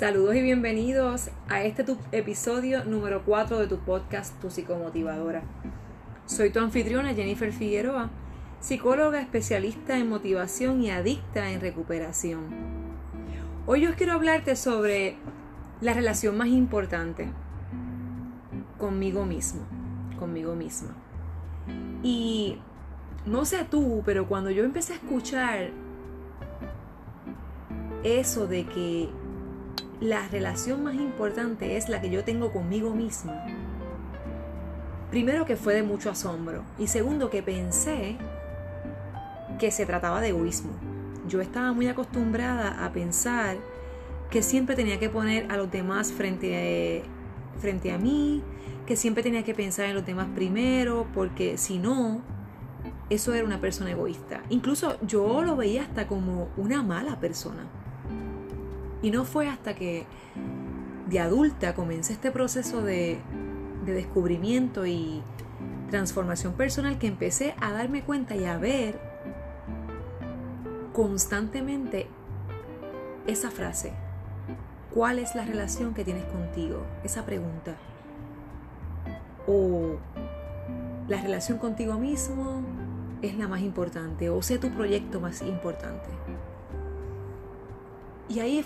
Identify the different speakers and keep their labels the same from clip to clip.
Speaker 1: Saludos y bienvenidos a este episodio número 4 de tu podcast Tu Psicomotivadora. Soy tu anfitriona Jennifer Figueroa, psicóloga especialista en motivación y adicta en recuperación. Hoy os quiero hablarte sobre la relación más importante conmigo mismo, conmigo misma. Y no sé tú, pero cuando yo empecé a escuchar eso de que la relación más importante es la que yo tengo conmigo misma, primero que fue de mucho asombro y segundo que pensé que se trataba de egoísmo. Yo estaba muy acostumbrada a pensar que siempre tenía que poner a los demás frente a, frente a mí, que siempre tenía que pensar en los demás primero, porque si no, eso era una persona egoísta. Incluso yo lo veía hasta como una mala persona. Y no fue hasta que de adulta comencé este proceso de, de descubrimiento y transformación personal que empecé a darme cuenta y a ver constantemente esa frase. ¿Cuál es la relación que tienes contigo? Esa pregunta. O la relación contigo mismo es la más importante o sé tu proyecto más importante. Y ahí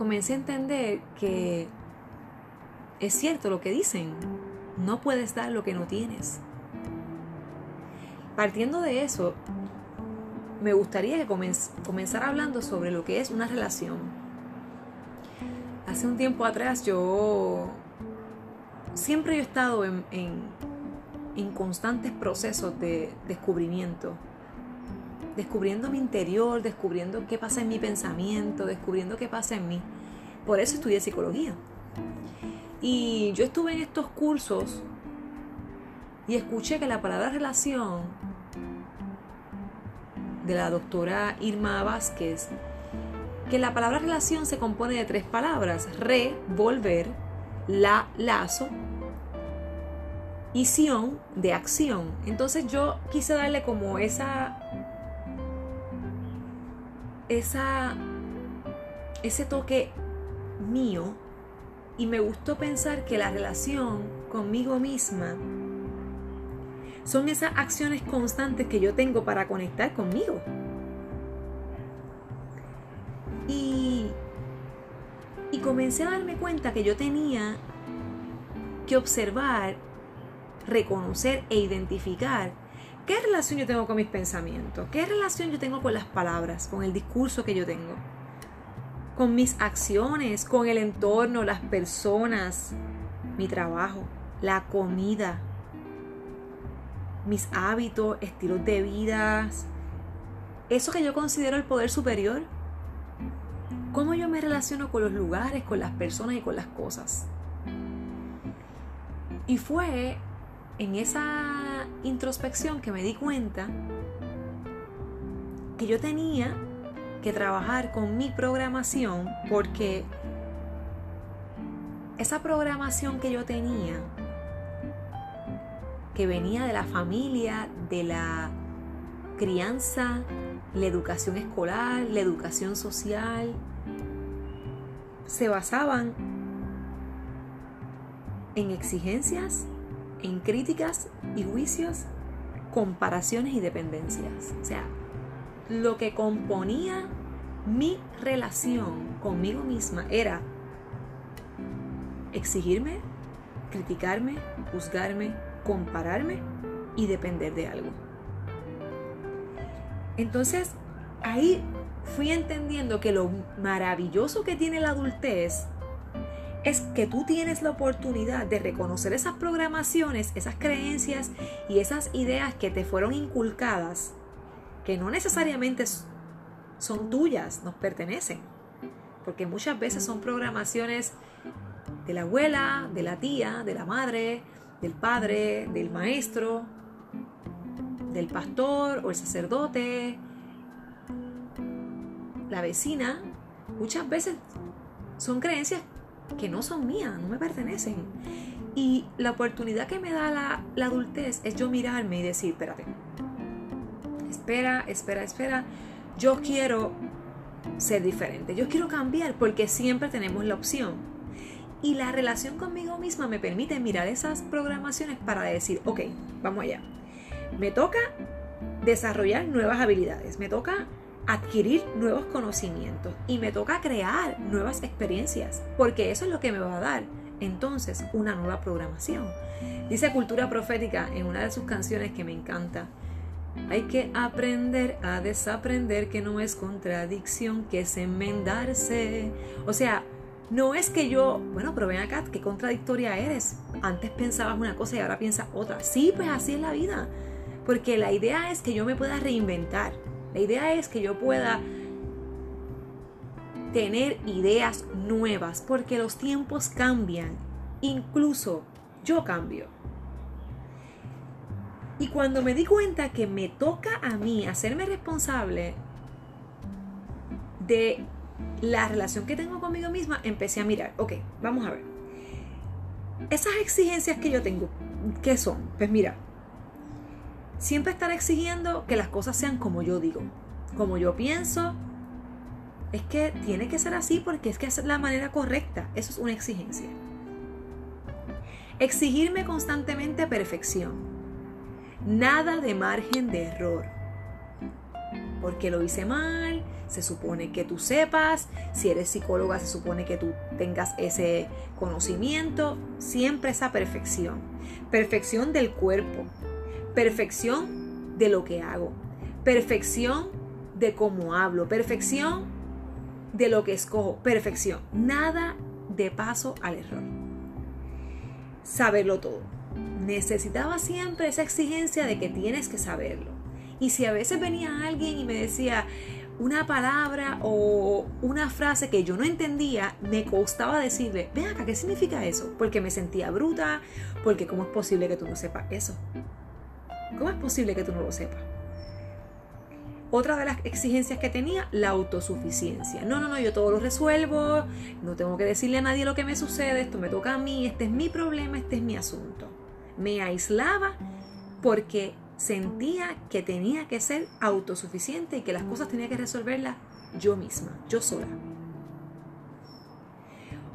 Speaker 1: comencé a entender que es cierto lo que dicen, no puedes dar lo que no tienes. Partiendo de eso, me gustaría que comenzara hablando sobre lo que es una relación. Hace un tiempo atrás yo siempre he estado en, en constantes procesos de descubrimiento descubriendo mi interior, descubriendo qué pasa en mi pensamiento, descubriendo qué pasa en mí. Por eso estudié psicología. Y yo estuve en estos cursos y escuché que la palabra relación de la doctora Irma Vázquez, que la palabra relación se compone de tres palabras, re, volver, la, lazo y sion de acción. Entonces yo quise darle como esa esa, ese toque mío y me gustó pensar que la relación conmigo misma son esas acciones constantes que yo tengo para conectar conmigo. Y, y comencé a darme cuenta que yo tenía que observar, reconocer e identificar ¿Qué relación yo tengo con mis pensamientos? ¿Qué relación yo tengo con las palabras, con el discurso que yo tengo? Con mis acciones, con el entorno, las personas, mi trabajo, la comida, mis hábitos, estilos de vida, eso que yo considero el poder superior. ¿Cómo yo me relaciono con los lugares, con las personas y con las cosas? Y fue en esa introspección que me di cuenta que yo tenía que trabajar con mi programación porque esa programación que yo tenía, que venía de la familia, de la crianza, la educación escolar, la educación social, se basaban en exigencias en críticas y juicios, comparaciones y dependencias. O sea, lo que componía mi relación conmigo misma era exigirme, criticarme, juzgarme, compararme y depender de algo. Entonces, ahí fui entendiendo que lo maravilloso que tiene la adultez es que tú tienes la oportunidad de reconocer esas programaciones, esas creencias y esas ideas que te fueron inculcadas, que no necesariamente son tuyas, nos pertenecen, porque muchas veces son programaciones de la abuela, de la tía, de la madre, del padre, del maestro, del pastor o el sacerdote, la vecina. Muchas veces son creencias que no son mías, no me pertenecen. Y la oportunidad que me da la, la adultez es yo mirarme y decir, espérate, espera, espera, espera, yo quiero ser diferente, yo quiero cambiar porque siempre tenemos la opción. Y la relación conmigo misma me permite mirar esas programaciones para decir, ok, vamos allá. Me toca desarrollar nuevas habilidades, me toca adquirir nuevos conocimientos y me toca crear nuevas experiencias, porque eso es lo que me va a dar entonces una nueva programación. Dice Cultura Profética en una de sus canciones que me encanta, hay que aprender a desaprender que no es contradicción, que es enmendarse. O sea, no es que yo, bueno, pero ven acá, qué contradictoria eres. Antes pensabas una cosa y ahora piensas otra. Sí, pues así es la vida. Porque la idea es que yo me pueda reinventar. La idea es que yo pueda tener ideas nuevas porque los tiempos cambian. Incluso yo cambio. Y cuando me di cuenta que me toca a mí hacerme responsable de la relación que tengo conmigo misma, empecé a mirar, ok, vamos a ver. Esas exigencias que yo tengo, ¿qué son? Pues mira, siempre estar exigiendo que las cosas sean como yo digo, como yo pienso. Es que tiene que ser así porque es que es la manera correcta. Eso es una exigencia. Exigirme constantemente perfección Nada de margen de error. Porque lo hice mal, se supone que tú sepas, si eres psicóloga se supone que tú tengas ese conocimiento, siempre esa perfección. Perfección del cuerpo, perfección de lo que hago, perfección de cómo hablo, perfección de lo que escojo, perfección. Nada de paso al error. Saberlo todo necesitaba siempre esa exigencia de que tienes que saberlo. Y si a veces venía alguien y me decía una palabra o una frase que yo no entendía, me costaba decirle, ven acá, ¿qué significa eso? Porque me sentía bruta, porque ¿cómo es posible que tú no sepas eso? ¿Cómo es posible que tú no lo sepas? Otra de las exigencias que tenía, la autosuficiencia. No, no, no, yo todo lo resuelvo, no tengo que decirle a nadie lo que me sucede, esto me toca a mí, este es mi problema, este es mi asunto me aislaba porque sentía que tenía que ser autosuficiente y que las cosas tenía que resolverlas yo misma, yo sola.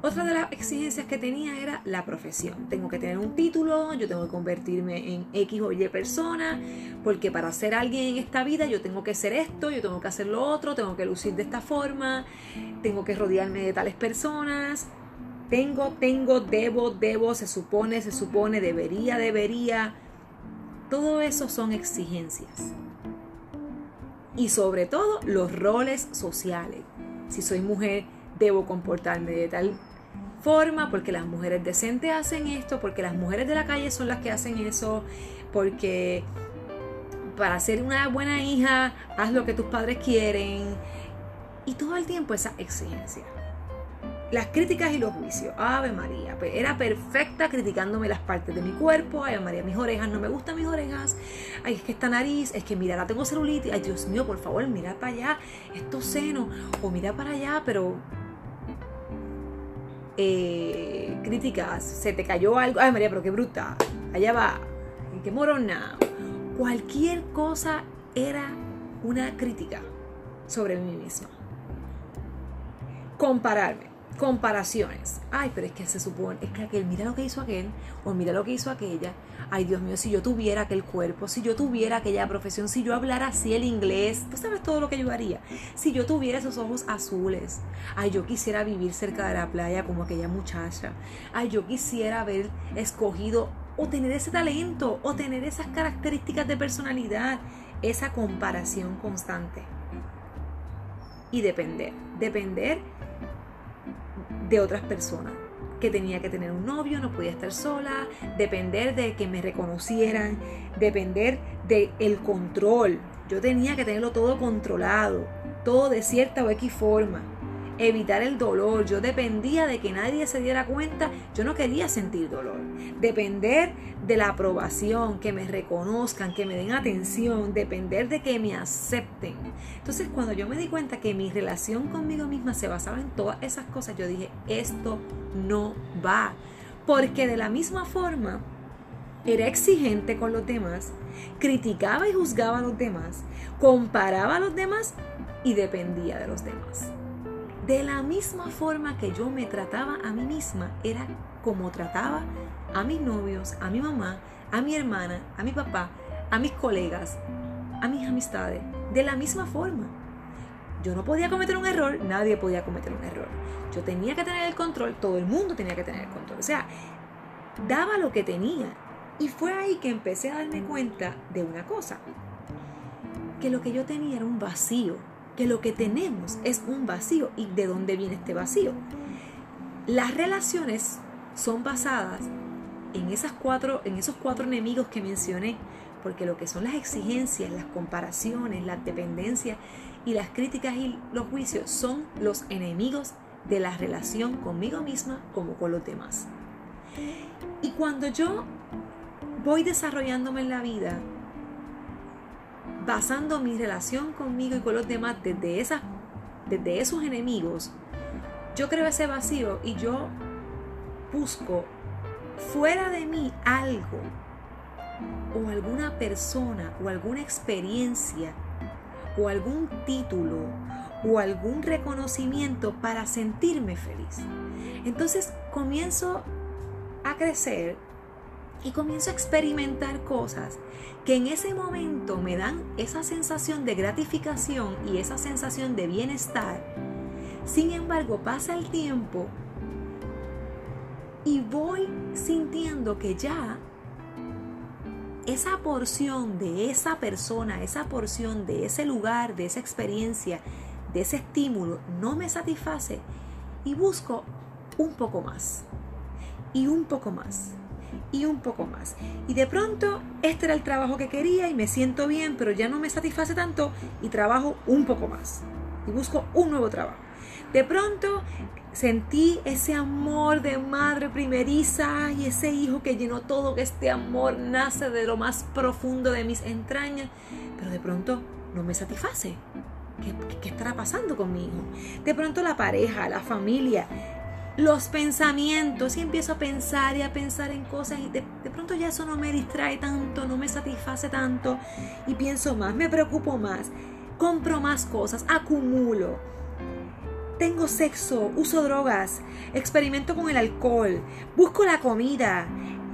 Speaker 1: Otra de las exigencias que tenía era la profesión. Tengo que tener un título, yo tengo que convertirme en X o Y persona, porque para ser alguien en esta vida yo tengo que ser esto, yo tengo que hacer lo otro, tengo que lucir de esta forma, tengo que rodearme de tales personas, tengo, tengo, debo, debo, se supone, se supone, debería, debería. Todo eso son exigencias. Y sobre todo los roles sociales. Si soy mujer, debo comportarme de tal forma, porque las mujeres decentes hacen esto, porque las mujeres de la calle son las que hacen eso, porque para ser una buena hija, haz lo que tus padres quieren. Y todo el tiempo esa exigencia las críticas y los juicios. Ave María, era perfecta criticándome las partes de mi cuerpo. Ave María, mis orejas, no me gustan mis orejas. Ay, es que esta nariz, es que mira, la tengo celulitis. Ay, Dios mío, por favor, mira para allá, estos senos. O mira para allá, pero. Eh, críticas, se te cayó algo. Ay, María, pero qué bruta. Allá va. Qué morona. Cualquier cosa era una crítica sobre mí misma. Compararme comparaciones. Ay, pero es que se supone, es que aquel, mira lo que hizo aquel, o mira lo que hizo aquella. Ay, Dios mío, si yo tuviera aquel cuerpo, si yo tuviera aquella profesión, si yo hablara así el inglés, tú sabes todo lo que yo haría. Si yo tuviera esos ojos azules, ay, yo quisiera vivir cerca de la playa como aquella muchacha. Ay, yo quisiera haber escogido o tener ese talento, o tener esas características de personalidad, esa comparación constante. Y depender, depender de otras personas. Que tenía que tener un novio, no podía estar sola, depender de que me reconocieran, depender del el control. Yo tenía que tenerlo todo controlado, todo de cierta o X forma evitar el dolor. Yo dependía de que nadie se diera cuenta. Yo no quería sentir dolor. Depender de la aprobación, que me reconozcan, que me den atención, depender de que me acepten. Entonces cuando yo me di cuenta que mi relación conmigo misma se basaba en todas esas cosas, yo dije, esto no va. Porque de la misma forma era exigente con los demás, criticaba y juzgaba a los demás, comparaba a los demás y dependía de los demás. De la misma forma que yo me trataba a mí misma, era como trataba a mis novios, a mi mamá, a mi hermana, a mi papá, a mis colegas, a mis amistades. De la misma forma. Yo no podía cometer un error, nadie podía cometer un error. Yo tenía que tener el control, todo el mundo tenía que tener el control. O sea, daba lo que tenía. Y fue ahí que empecé a darme cuenta de una cosa, que lo que yo tenía era un vacío, que lo que tenemos es un vacío. ¿Y de dónde viene este vacío? Las relaciones son basadas en, esas cuatro, en esos cuatro enemigos que mencioné, porque lo que son las exigencias, las comparaciones, las dependencias y las críticas y los juicios son los enemigos de la relación conmigo misma como con los demás. Y cuando yo voy desarrollándome en la vida, basando mi relación conmigo y con los demás desde, esas, desde esos enemigos, yo creo ese vacío y yo busco fuera de mí algo o alguna persona o alguna experiencia o algún título o algún reconocimiento para sentirme feliz. Entonces comienzo a crecer y comienzo a experimentar cosas que en ese momento me dan esa sensación de gratificación y esa sensación de bienestar. Sin embargo, pasa el tiempo y voy sintiendo que ya esa porción de esa persona, esa porción de ese lugar, de esa experiencia, de ese estímulo, no me satisface y busco un poco más y un poco más y un poco más. Y de pronto este era el trabajo que quería y me siento bien, pero ya no me satisface tanto y trabajo un poco más y busco un nuevo trabajo. De pronto sentí ese amor de madre primeriza y ese hijo que llenó todo, que este amor nace de lo más profundo de mis entrañas, pero de pronto no me satisface. ¿Qué, estará pasando con mi hijo? De pronto la pareja, la familia, los pensamientos y empiezo a pensar y a pensar en cosas y de, de, pronto ya eso no me distrae tanto, no me satisface tanto y pienso más, me preocupo más, compro más cosas, acumulo. Tengo sexo, uso drogas, experimento con el alcohol, busco la comida,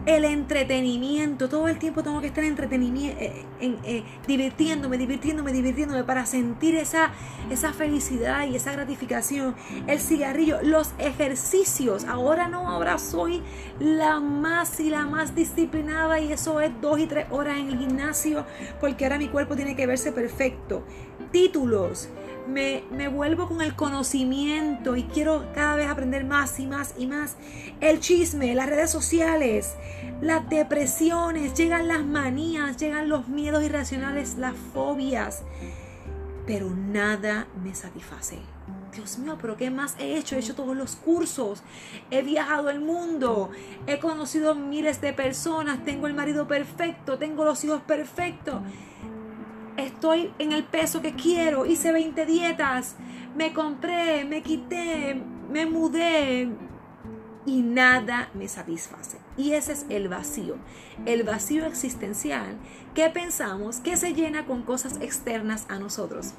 Speaker 1: el entretenimiento, todo el tiempo tengo que estar entretenimiento, eh, eh, divirtiéndome, divirtiéndome, divirtiéndome para sentir esa, esa felicidad y esa gratificación. El cigarrillo, los ejercicios, ahora no, ahora soy la más y la más disciplinada y eso es dos y tres horas en el gimnasio porque ahora mi cuerpo tiene que verse perfecto. Títulos, me, vuelvo con el conocimiento y quiero cada vez aprender más y más y más. El chisme, las redes sociales, las depresiones, llegan las manías, llegan los miedos irracionales, las fobias, pero nada me satisface. Dios mío, pero ¿qué más he hecho? He hecho todos los cursos, he viajado el mundo, he conocido miles de personas, tengo el marido perfecto, tengo los hijos perfectos estoy en el peso que quiero, hice 20 dietas, me compré, me quité, me mudé y nada me satisface. Y ese es el vacío, el vacío existencial que pensamos que se llena con cosas externas a nosotros.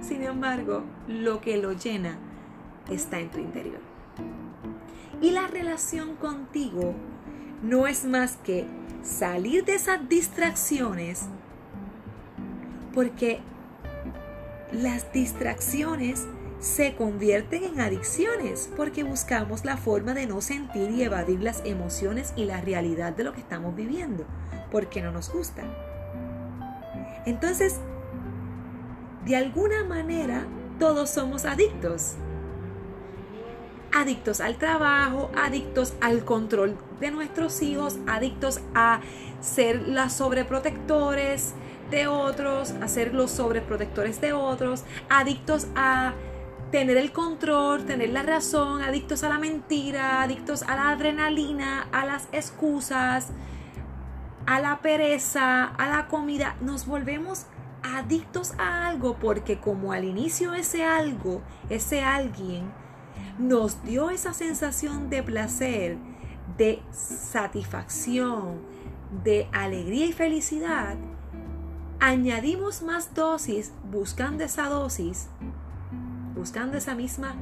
Speaker 1: Sin embargo, lo que lo llena está en tu interior. Y la relación contigo no es más que salir de esas distracciones porque las distracciones se convierten en adicciones porque buscamos la forma de no sentir y evadir las emociones y la realidad de lo que estamos viviendo, porque no nos gusta. Entonces, de alguna manera, todos somos adictos. Adictos al trabajo, adictos al control de nuestros hijos, adictos a ser las sobreprotectores, de otros, a ser los sobreprotectores de otros, adictos a tener el control, tener la razón, adictos a la mentira, adictos a la adrenalina, a las excusas, a la pereza, a la comida. Nos volvemos adictos a algo porque como al inicio ese algo, ese alguien, nos dio esa sensación de placer, de satisfacción, de alegría y felicidad, añadimos más dosis buscando esa dosis, buscando esa misma,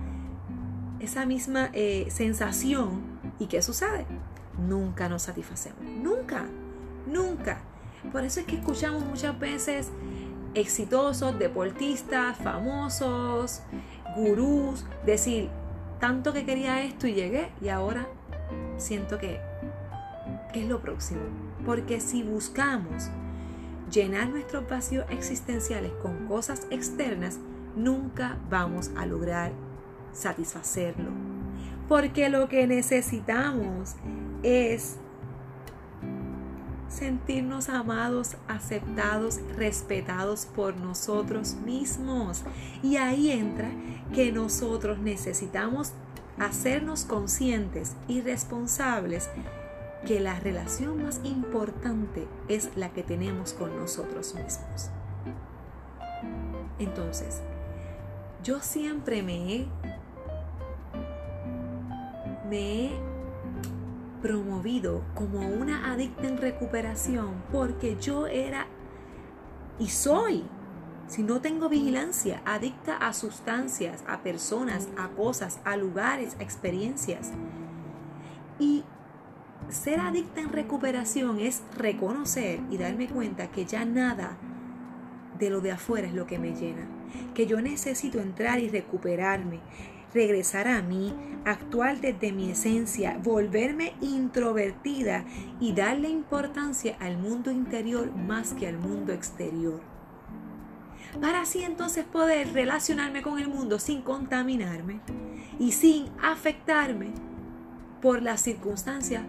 Speaker 1: esa misma eh, sensación. ¿Y qué sucede? Nunca nos satisfacemos. Nunca, nunca. Por eso es que escuchamos muchas veces exitosos, deportistas, famosos, gurús, decir, tanto que quería esto y llegué y ahora siento que, que es lo próximo. Porque si buscamos llenar nuestros vacíos existenciales con cosas externas, nunca vamos a lograr satisfacerlo. Porque lo que necesitamos es sentirnos amados, aceptados, respetados por nosotros mismos. Y ahí entra que nosotros necesitamos hacernos conscientes y responsables que la relación más importante es la que tenemos con nosotros mismos. Entonces, yo siempre me he, me he promovido como una adicta en recuperación porque yo era y soy, si no tengo vigilancia, adicta a sustancias, a personas, a cosas, a lugares, a experiencias. Y ser adicta en recuperación es reconocer y darme cuenta que ya nada de lo de afuera es lo que me llena, que yo necesito entrar y recuperarme, regresar a mí, actuar desde mi esencia, volverme introvertida y darle importancia al mundo interior más que al mundo exterior. Para así entonces poder relacionarme con el mundo sin contaminarme y sin afectarme por las circunstancias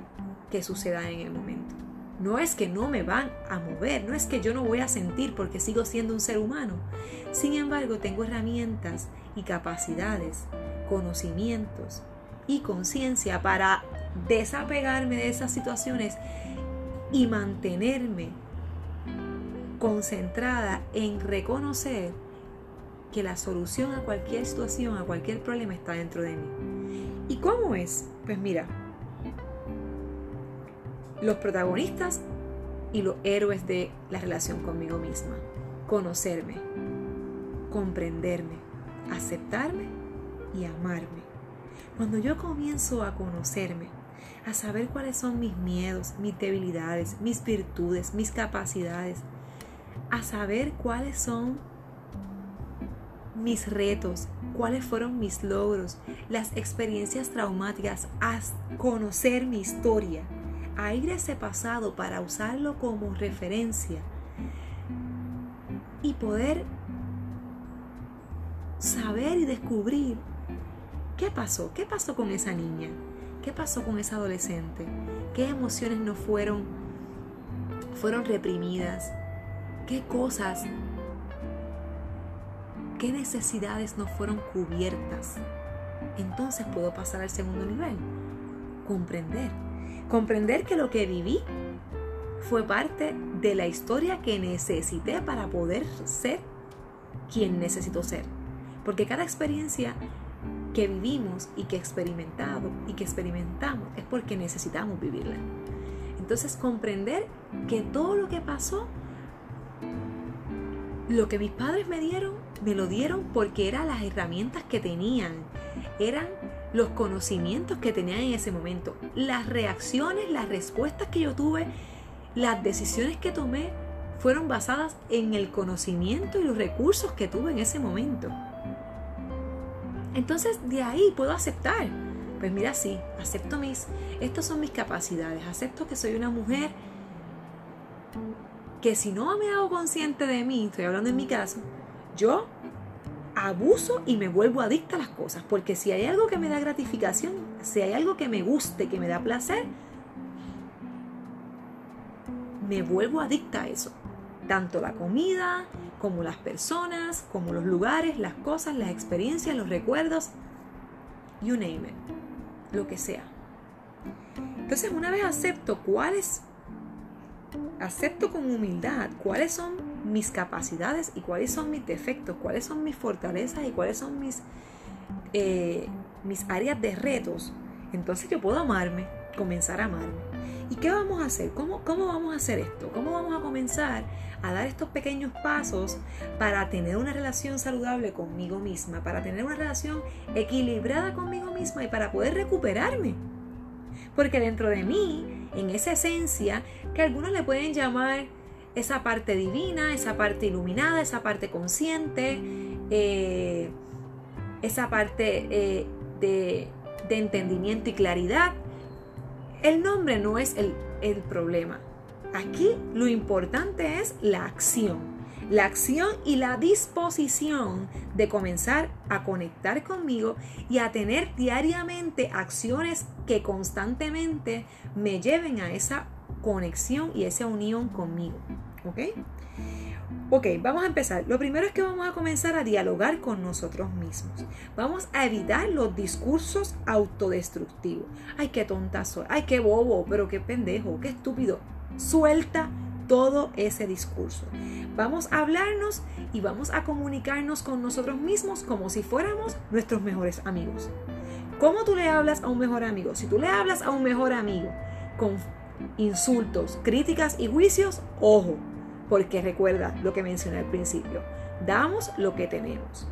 Speaker 1: que sucedan en el momento. No es que no me van a mover, no es que yo no voy a sentir porque sigo siendo un ser humano. Sin embargo, tengo herramientas y capacidades conocimientos y conciencia para desapegarme de esas situaciones y mantenerme concentrada en reconocer que la solución a cualquier situación, a cualquier problema está dentro de mí. ¿Y cómo es? Pues mira, los protagonistas y los héroes de la relación conmigo misma. Conocerme, comprenderme, aceptarme y amarme. Cuando yo comienzo a conocerme, a saber cuáles son mis miedos, mis debilidades, mis virtudes, mis capacidades, a saber cuáles son mis retos, cuáles fueron mis logros, las experiencias traumáticas, a conocer mi historia, a ir a ese pasado para usarlo como referencia y poder saber y descubrir ¿Qué pasó? ¿Qué pasó con esa niña? ¿Qué pasó con esa adolescente? ¿Qué emociones no fueron fueron reprimidas? ¿Qué cosas qué necesidades no fueron cubiertas? Entonces puedo pasar al segundo nivel. Comprender. Comprender que lo que viví fue parte de la historia que necesité para poder ser quien necesito ser. Porque cada experiencia que vivimos y que experimentado y que experimentamos es porque necesitamos vivirla. Entonces comprender que todo lo que pasó, lo que mis padres me dieron, me lo dieron porque eran las herramientas que tenían, eran los conocimientos que tenían en ese momento, las reacciones, las respuestas que yo tuve, las decisiones que tomé fueron basadas en el conocimiento y los recursos que tuve en ese momento. Entonces de ahí puedo aceptar. Pues mira, sí, acepto mis, estas son mis capacidades, acepto que soy una mujer que si no me hago consciente de mí, estoy hablando en mi caso, yo abuso y me vuelvo adicta a las cosas, porque si hay algo que me da gratificación, si hay algo que me guste, que me da placer, me vuelvo adicta a eso. Tanto la comida, como las personas, como los lugares, las cosas, las experiencias, los recuerdos, you name it, lo que sea. Entonces, una vez acepto cuáles, acepto con humildad cuáles son mis capacidades y cuáles son mis defectos, cuáles son mis fortalezas y cuáles son mis, eh, mis áreas de retos, entonces yo puedo amarme comenzar a amarme. ¿Y qué vamos a hacer? ¿Cómo, ¿Cómo vamos a hacer esto? ¿Cómo vamos a comenzar a dar estos pequeños pasos para tener una relación saludable conmigo misma, para tener una relación equilibrada conmigo misma y para poder recuperarme? Porque dentro de mí, en esa esencia, que algunos le pueden llamar esa parte divina, esa parte iluminada, esa parte consciente, eh, esa parte eh, de, de entendimiento y claridad, el nombre no es el, problema. Aquí lo importante es la acción. La acción y la disposición de comenzar a conectar conmigo y a tener diariamente acciones que constantemente me lleven a esa conexión y esa unión conmigo. ¿Ok? Ok, vamos a empezar. Lo primero es que vamos a comenzar a dialogar con nosotros mismos. Vamos a evitar los discursos autodestructivos. Ay, qué tonta soy. Ay, qué bobo, pero qué pendejo, qué estúpido. Suelta todo ese discurso. Vamos a hablarnos y vamos a comunicarnos con nosotros mismos como si fuéramos nuestros mejores amigos. ¿Cómo tú le hablas a un mejor amigo? Si tú le hablas a un mejor amigo con insultos, críticas y juicios, ojo, porque recuerda lo que mencioné al principio, damos lo que tenemos.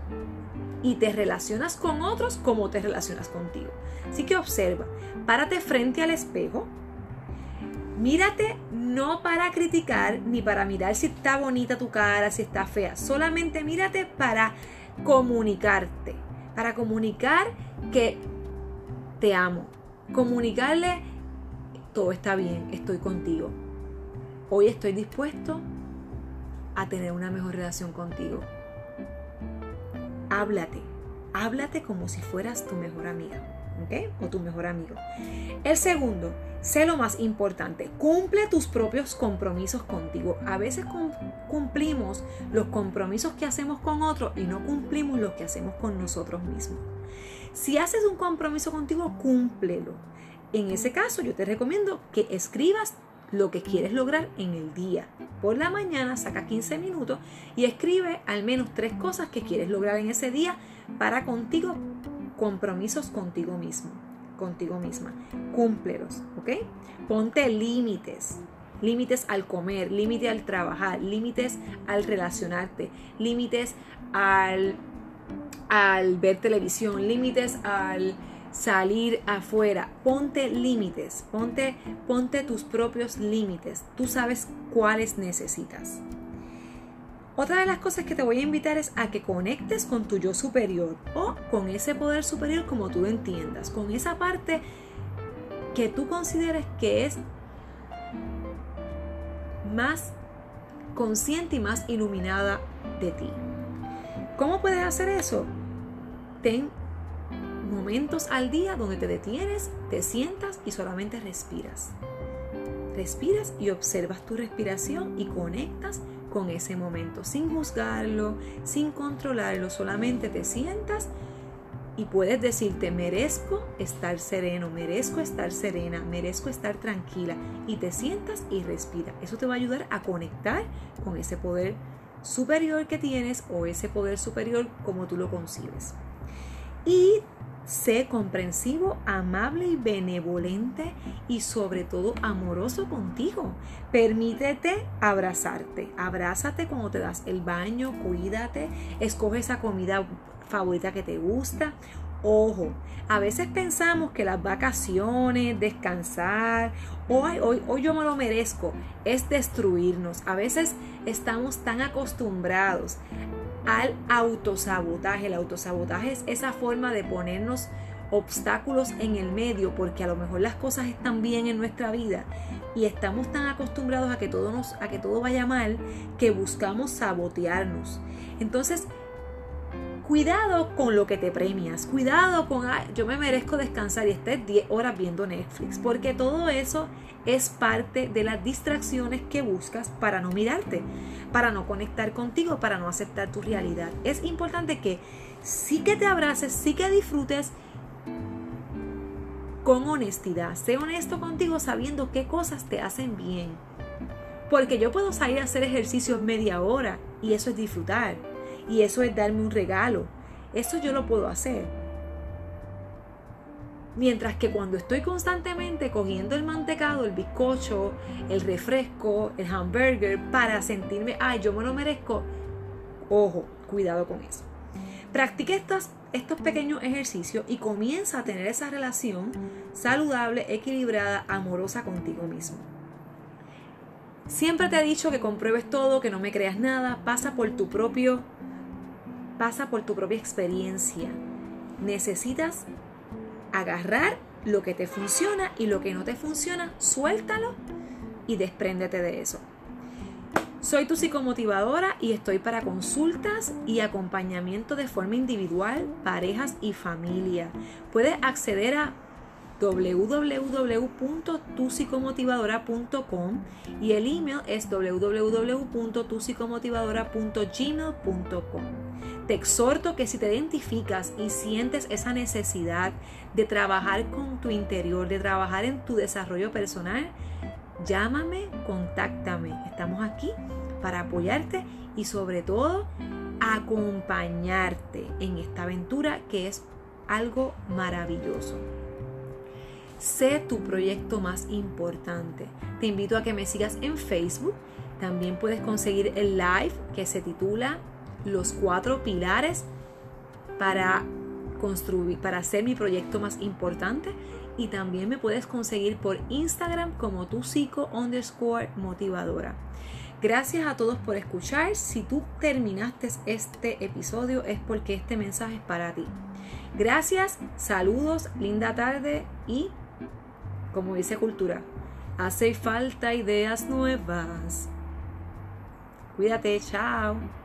Speaker 1: Y te relacionas con otros como te relacionas contigo. Así que observa, párate frente al espejo, mírate no para criticar ni para mirar si está bonita tu cara, si está fea, solamente mírate para comunicarte, para comunicar que te amo, comunicarle todo está bien, estoy contigo. Hoy estoy dispuesto a tener una mejor relación contigo. Háblate, háblate como si fueras tu mejor amiga, ¿ok? O tu mejor amigo. El segundo, sé lo más importante, cumple tus propios compromisos contigo. A veces cumplimos los compromisos que hacemos con otros y no cumplimos los que hacemos con nosotros mismos. Si haces un compromiso contigo, cúmplelo. En ese caso, yo te recomiendo que escribas lo que quieres lograr en el día. Por la mañana saca 15 minutos y escribe al menos tres cosas que quieres lograr en ese día para contigo, compromisos contigo mismo, contigo misma. Cúmplelos, ¿ok? Ponte límites. Límites al comer, límites al trabajar, límites al relacionarte, límites al, al ver televisión, límites al salir afuera. Ponte límites, ponte, ponte tus propios límites. Tú sabes cuáles necesitas. Otra de las cosas que te voy a invitar es a que conectes con tu yo superior o con ese poder superior como tú lo entiendas, con esa parte que tú consideres que es más consciente y más iluminada de ti. ¿Cómo puedes hacer eso? Ten momentos al día donde te detienes, te sientas y solamente respiras. Respiras y observas tu respiración y conectas con ese momento, sin juzgarlo, sin controlarlo, solamente te sientas y puedes decirte, merezco estar sereno, merezco estar serena, merezco estar tranquila y te sientas y respira. Eso te va a ayudar a conectar con ese poder superior que tienes o ese poder superior como tú lo concibes. Y Sé comprensivo, amable y benevolente y sobre todo amoroso contigo. Permítete abrazarte. Abrázate cuando te das el baño, cuídate, escoge esa comida favorita que te gusta. Ojo, a veces pensamos que las vacaciones, descansar, hoy, hoy, hoy yo me lo merezco, es destruirnos. A veces estamos tan acostumbrados al autosabotaje. El autosabotaje es esa forma de ponernos obstáculos en el medio porque a lo mejor las cosas están bien en nuestra vida y estamos tan acostumbrados a que todo nos a que todo vaya mal que buscamos sabotearnos. Entonces, cuidado con lo que te premias, cuidado con yo me merezco descansar y estés 10 horas viendo Netflix, porque todo eso es parte de las distracciones que buscas para no mirarte, para no conectar contigo, para no aceptar tu realidad. Es importante que sí que te abraces, sí que disfrutes con honestidad. Sé honesto contigo sabiendo qué cosas te hacen bien. Porque yo puedo salir a hacer ejercicios media hora y eso es disfrutar. Y eso es darme un regalo. Eso yo lo puedo hacer. Mientras que cuando estoy constantemente cogiendo el mantecado, el bizcocho, el refresco, el hamburger para sentirme, ay, yo me lo merezco, ojo, cuidado con eso. Practique estos, estos pequeños ejercicios y comienza a tener esa relación saludable, equilibrada, amorosa contigo mismo. Siempre te he dicho que compruebes todo, que no me creas nada, pasa por tu propio pasa por tu propia experiencia. Necesitas agarrar lo que te funciona y lo que no te funciona, suéltalo y despréndete de eso. Soy tu psicomotivadora y estoy para consultas y acompañamiento de forma individual, parejas y familia. Puedes acceder a www.tupsicomotivadora.com y el email es www.tupsicomotivadora.gmail.com. Te exhorto que si te identificas y sientes esa necesidad de trabajar con tu interior, de trabajar en tu desarrollo personal, llámame, contáctame. Estamos aquí para apoyarte y sobre todo acompañarte en esta aventura que es algo maravilloso. Sé tu proyecto más importante. Te invito a que me sigas en Facebook. También puedes conseguir el live que se titula Los cuatro pilares para construir, para hacer mi proyecto más importante. Y también me puedes conseguir por Instagram como tu underscore motivadora. Gracias a todos por escuchar. Si tú terminaste este episodio es porque este mensaje es para ti. Gracias, saludos, linda tarde y como dice Cultura, hace falta ideas nuevas. Cuídate, chao.